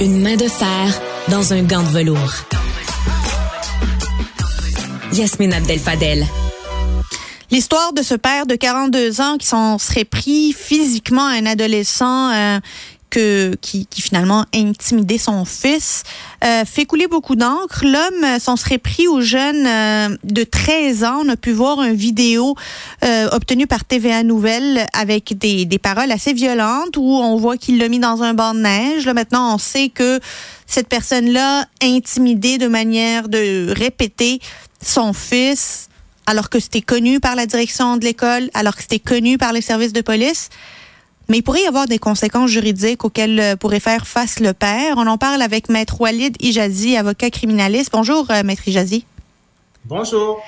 Une main de fer dans un gant de velours. Yasmine Abdel-Fadel. L'histoire de ce père de 42 ans qui s'en serait pris physiquement à un adolescent euh, que, qui, qui, finalement intimidait son fils euh, fait couler beaucoup d'encre. L'homme s'en serait pris au jeune euh, de 13 ans. On a pu voir une vidéo euh, obtenue par TVA Nouvelles avec des, des paroles assez violentes où on voit qu'il l'a mis dans un banc de neige. Là, maintenant, on sait que cette personne-là intimidé de manière de répéter son fils alors que c'était connu par la direction de l'école, alors que c'était connu par les services de police. Mais il pourrait y avoir des conséquences juridiques auxquelles pourrait faire face le père. On en parle avec Maître Walid Ijazi, avocat criminaliste. Bonjour, Maître Ijazi. Bonjour.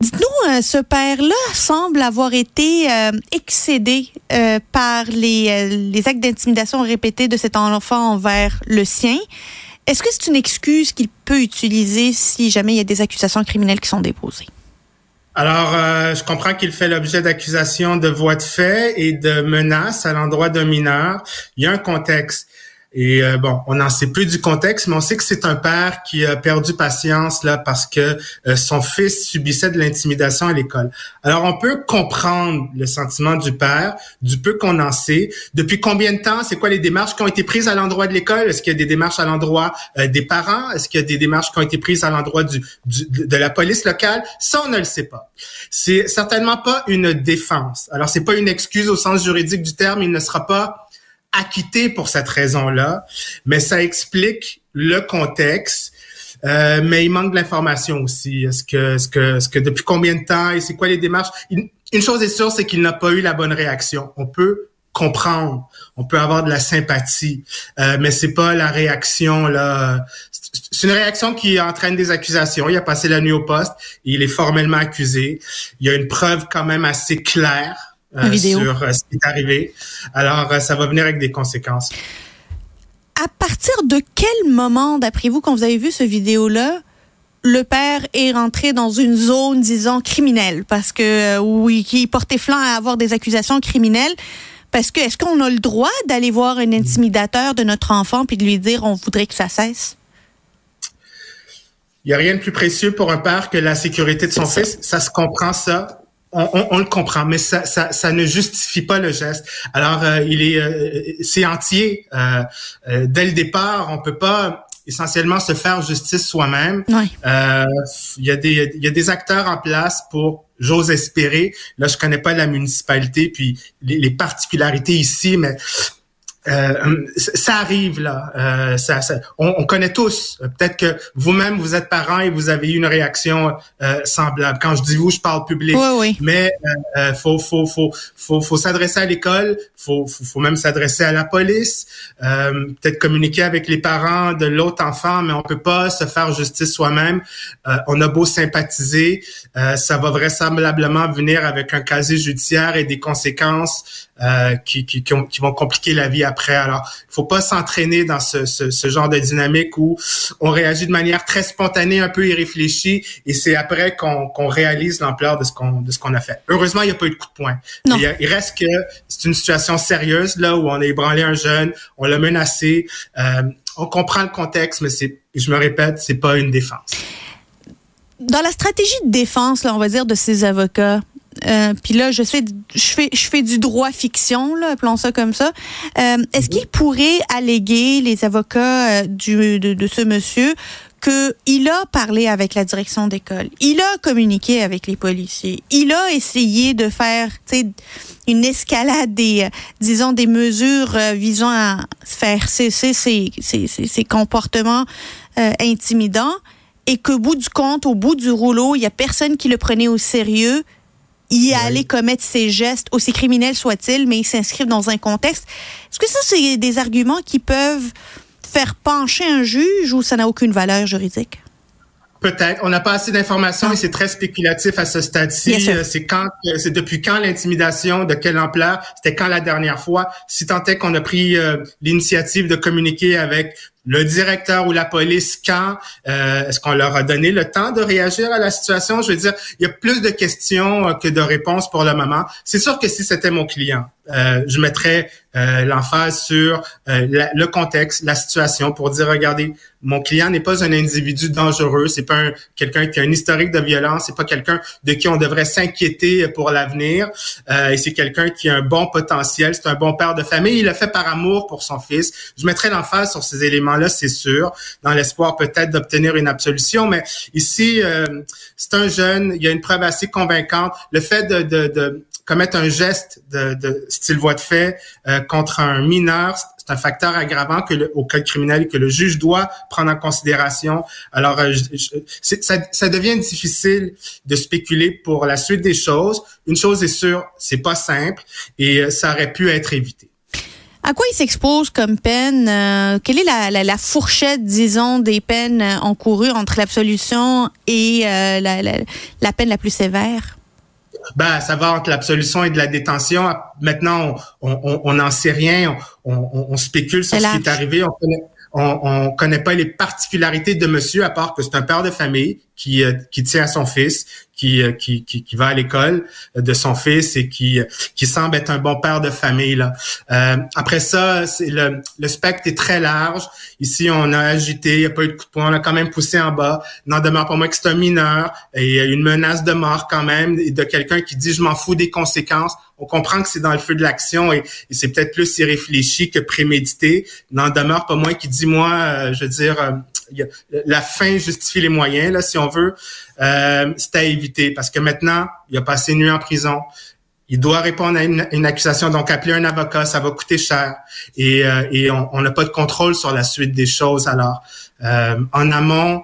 Dites-nous, euh, ce père-là semble avoir été euh, excédé euh, par les, les actes d'intimidation répétés de cet enfant envers le sien. Est-ce que c'est une excuse qu'il peut utiliser si jamais il y a des accusations criminelles qui sont déposées? Alors, euh, je comprends qu'il fait l'objet d'accusations de voies de fait et de menaces à l'endroit d'un mineur. Il y a un contexte. Et euh, bon, on n'en sait plus du contexte, mais on sait que c'est un père qui a perdu patience là parce que euh, son fils subissait de l'intimidation à l'école. Alors on peut comprendre le sentiment du père, du peu qu'on en sait. Depuis combien de temps? C'est quoi les démarches qui ont été prises à l'endroit de l'école? Est-ce qu'il y a des démarches à l'endroit euh, des parents? Est-ce qu'il y a des démarches qui ont été prises à l'endroit du, du, de la police locale? Ça, on ne le sait pas. C'est certainement pas une défense. Alors c'est pas une excuse au sens juridique du terme. Il ne sera pas acquitté pour cette raison-là, mais ça explique le contexte. Euh, mais il manque de l'information aussi. Est-ce que, est-ce que, est-ce que depuis combien de temps et c'est quoi les démarches? Une, chose est sûre, c'est qu'il n'a pas eu la bonne réaction. On peut comprendre, on peut avoir de la sympathie, euh, mais c'est pas la réaction là. C'est une réaction qui entraîne des accusations. Il a passé la nuit au poste, il est formellement accusé. Il y a une preuve quand même assez claire euh, sur euh, ce qui est arrivé. Alors, euh, ça va venir avec des conséquences. À partir de quel moment, d'après vous, quand vous avez vu ce vidéo-là, le père est rentré dans une zone, disons, criminelle, parce que oui, qui portait flanc à avoir des accusations criminelles. Parce que est-ce qu'on a le droit d'aller voir un intimidateur de notre enfant puis de lui dire on voudrait que ça cesse? Il n'y a rien de plus précieux pour un père que la sécurité de son fils. Ça se comprend, ça on, le comprend, mais ça, ça, ça, ne justifie pas le geste. Alors, euh, il est, euh, c'est entier. Euh, dès le départ, on peut pas essentiellement se faire justice soi-même. Il y a des, il y a des acteurs en place pour j'ose espérer. Là, je connais pas la municipalité puis les, les particularités ici, mais euh, ça arrive là. Euh, ça, ça on, on, connaît tous. Peut-être que vous-même vous êtes parent et vous avez eu une réaction euh, semblable. Quand je dis vous, je parle public. Oui, oui. Mais euh, faut faut faut faut faut s'adresser à l'école. Faut, faut, faut même s'adresser à la police. Peut-être communiquer avec les parents de l'autre enfant, mais on peut pas se faire justice soi-même. on a beau sympathiser, ça va vraisemblablement venir avec un casier judiciaire et des conséquences qui, qui, qui vont compliquer la vie après après. Alors, il faut pas s'entraîner dans ce, ce, ce, genre de dynamique où on réagit de manière très spontanée, un peu irréfléchie, et c'est après qu'on réalise l'ampleur de ce qu'on de ce qu'on a fait. Heureusement, il n'y a pas eu de coup de poing. Il, il, reste que c'est une situation sérieuse là où on a ébranlé un jeune, on l'a menacé. Euh, on comprend le contexte, mais c'est, je me répète, c'est pas une défense. Dans la stratégie de défense, là, on va dire, de ces avocats, euh, puis là, je sais, je fais, je fais du droit fiction, là, appelons ça comme ça. Euh, Est-ce qu'il pourrait alléguer les avocats euh, du, de, de, ce monsieur qu'il a parlé avec la direction d'école, il a communiqué avec les policiers, il a essayé de faire, une escalade des, euh, disons, des mesures visant à faire cesser ces, ces, ces, comportements euh, intimidants, et qu'au bout du compte, au bout du rouleau, il y a personne qui le prenait au sérieux y aller commettre ces gestes, aussi criminels soient-ils, mais ils s'inscrivent dans un contexte. Est-ce que ça, c'est des arguments qui peuvent faire pencher un juge ou ça n'a aucune valeur juridique? Peut-être. On n'a pas assez d'informations et c'est très spéculatif à ce stade-ci. C'est quand, euh, c'est depuis quand l'intimidation, de quelle ampleur, c'était quand la dernière fois? Si tant est qu'on a pris euh, l'initiative de communiquer avec le directeur ou la police quand euh, Est-ce qu'on leur a donné le temps de réagir à la situation? Je veux dire, il y a plus de questions euh, que de réponses pour le moment. C'est sûr que si c'était mon client, euh, je mettrais euh, l'emphase sur euh, le contexte, la situation, pour dire regardez, mon client n'est pas un individu dangereux, c'est pas quelqu'un qui a un historique de violence, c'est pas quelqu'un de qui on devrait s'inquiéter pour l'avenir, et c'est quelqu'un qui a un bon potentiel, c'est un bon père de famille, il le fait par amour pour son fils. Je mettrais l'emphase sur ces éléments-là, c'est sûr, dans l'espoir peut-être d'obtenir une absolution, mais ici c'est un jeune, il y a une preuve assez convaincante. Le fait de, de, de commettre un geste de, de style voie de fait euh, contre un mineur, c'est un facteur aggravant que le, au code criminel que le juge doit prendre en considération. Alors, euh, ça, ça, devient difficile de spéculer pour la suite des choses. Une chose est sûre, c'est pas simple et euh, ça aurait pu être évité. À quoi il s'expose comme peine? quelle est la, la, la, fourchette, disons, des peines encourues entre l'absolution et la, la, peine la plus sévère? Ben, ça va entre l'absolution et de la détention. Maintenant, on n'en sait rien. On, on, spécule sur ce qui est arrivé. On connaît, on, connaît pas les particularités de monsieur, à part que c'est un père de famille qui, euh, qui tient à son fils, qui, euh, qui, qui, qui va à l'école de son fils et qui, qui semble être un bon père de famille. Là. Euh, après ça, c'est le, le spectre est très large. Ici, on a agité, il n'y a pas eu de coup de poing, on a quand même poussé en bas. N'en demeure pas moins que c'est un mineur et il y a une menace de mort quand même de quelqu'un qui dit je m'en fous des conséquences. On comprend que c'est dans le feu de l'action et, c'est peut-être plus irréfléchi que prémédité. N'en demeure pas moins qui dit moi, euh, je veux dire, la fin justifie les moyens, là, si on veut, euh, c'est à éviter parce que maintenant, il a passé une nuit en prison. Il doit répondre à une, accusation, donc appeler un avocat, ça va coûter cher et, euh, on n'a pas de contrôle sur la suite des choses. Alors, euh, en amont,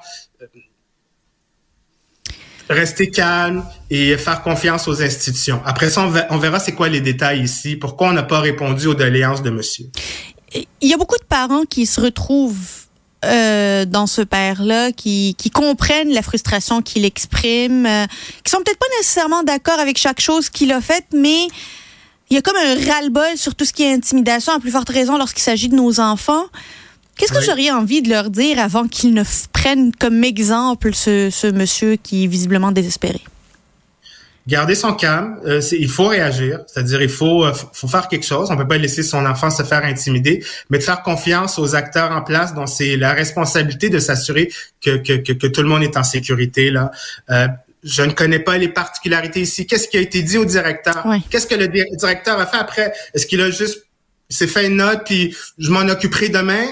rester calme et faire confiance aux institutions. Après ça, on verra c'est quoi les détails ici, pourquoi on n'a pas répondu aux doléances de monsieur. Il y a beaucoup de parents qui se retrouvent euh, dans ce père-là, qui, qui comprennent la frustration qu'il exprime, euh, qui sont peut-être pas nécessairement d'accord avec chaque chose qu'il a faite, mais il y a comme un ras-le-bol sur tout ce qui est intimidation, à plus forte raison lorsqu'il s'agit de nos enfants. Qu'est-ce que j'aurais envie de leur dire avant qu'ils ne prennent comme exemple ce, ce monsieur qui est visiblement désespéré? Garder son calme. Euh, il faut réagir, c'est-à-dire il faut, euh, faut faire quelque chose. On peut pas laisser son enfant se faire intimider, mais de faire confiance aux acteurs en place dont c'est la responsabilité de s'assurer que, que, que, tout le monde est en sécurité. Là. Euh, je ne connais pas les particularités ici. Qu'est-ce qui a été dit au directeur? Qu'est-ce que le directeur a fait après? Est-ce qu'il a juste s'est fait une note puis je m'en occuperai demain?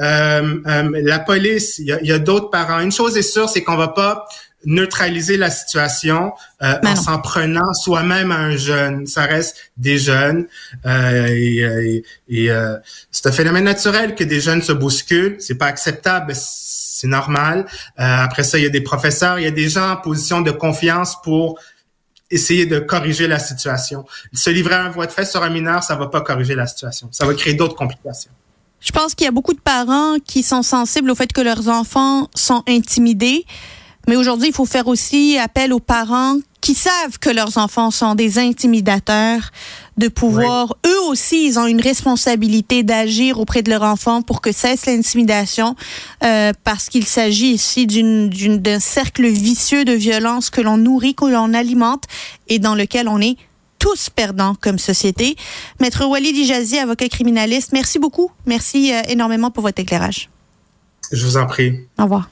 Euh, la police, il y a, y a d'autres parents. Une chose est sûre, c'est qu'on va pas neutraliser la situation euh, en s'en prenant soi-même à un jeune. Ça reste des jeunes euh, et, et, euh, c'est un phénomène naturel que des jeunes se bousculent. C'est pas acceptable, c'est normal. après ça, il y a des professeurs, il y a des gens en position de confiance pour essayer de corriger la situation. Se livrer à un voie de fait sur un mineur, ça va pas corriger la situation. Ça va créer d'autres complications. Je pense qu'il y a beaucoup de parents qui sont sensibles au fait que leurs enfants sont intimidés. Mais aujourd'hui, il faut faire aussi appel aux parents qui savent que leurs enfants sont des intimidateurs, de pouvoir, eux aussi, ils ont une responsabilité d'agir auprès de leur enfant pour que cesse l'intimidation, euh, parce qu'il s'agit ici d'un cercle vicieux de violence que l'on nourrit, que l'on alimente et dans lequel on est tous perdants comme société. Maître Walid Ijazi, avocat criminaliste, merci beaucoup. Merci euh, énormément pour votre éclairage. Je vous en prie. Au revoir.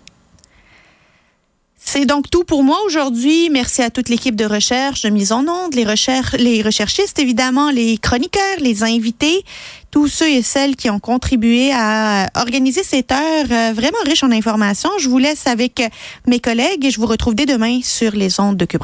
C'est donc tout pour moi aujourd'hui. Merci à toute l'équipe de recherche, de mise en onde, les, recherches, les recherchistes évidemment, les chroniqueurs, les invités, tous ceux et celles qui ont contribué à organiser cette heure euh, vraiment riche en informations. Je vous laisse avec mes collègues et je vous retrouve dès demain sur les ondes de Cube.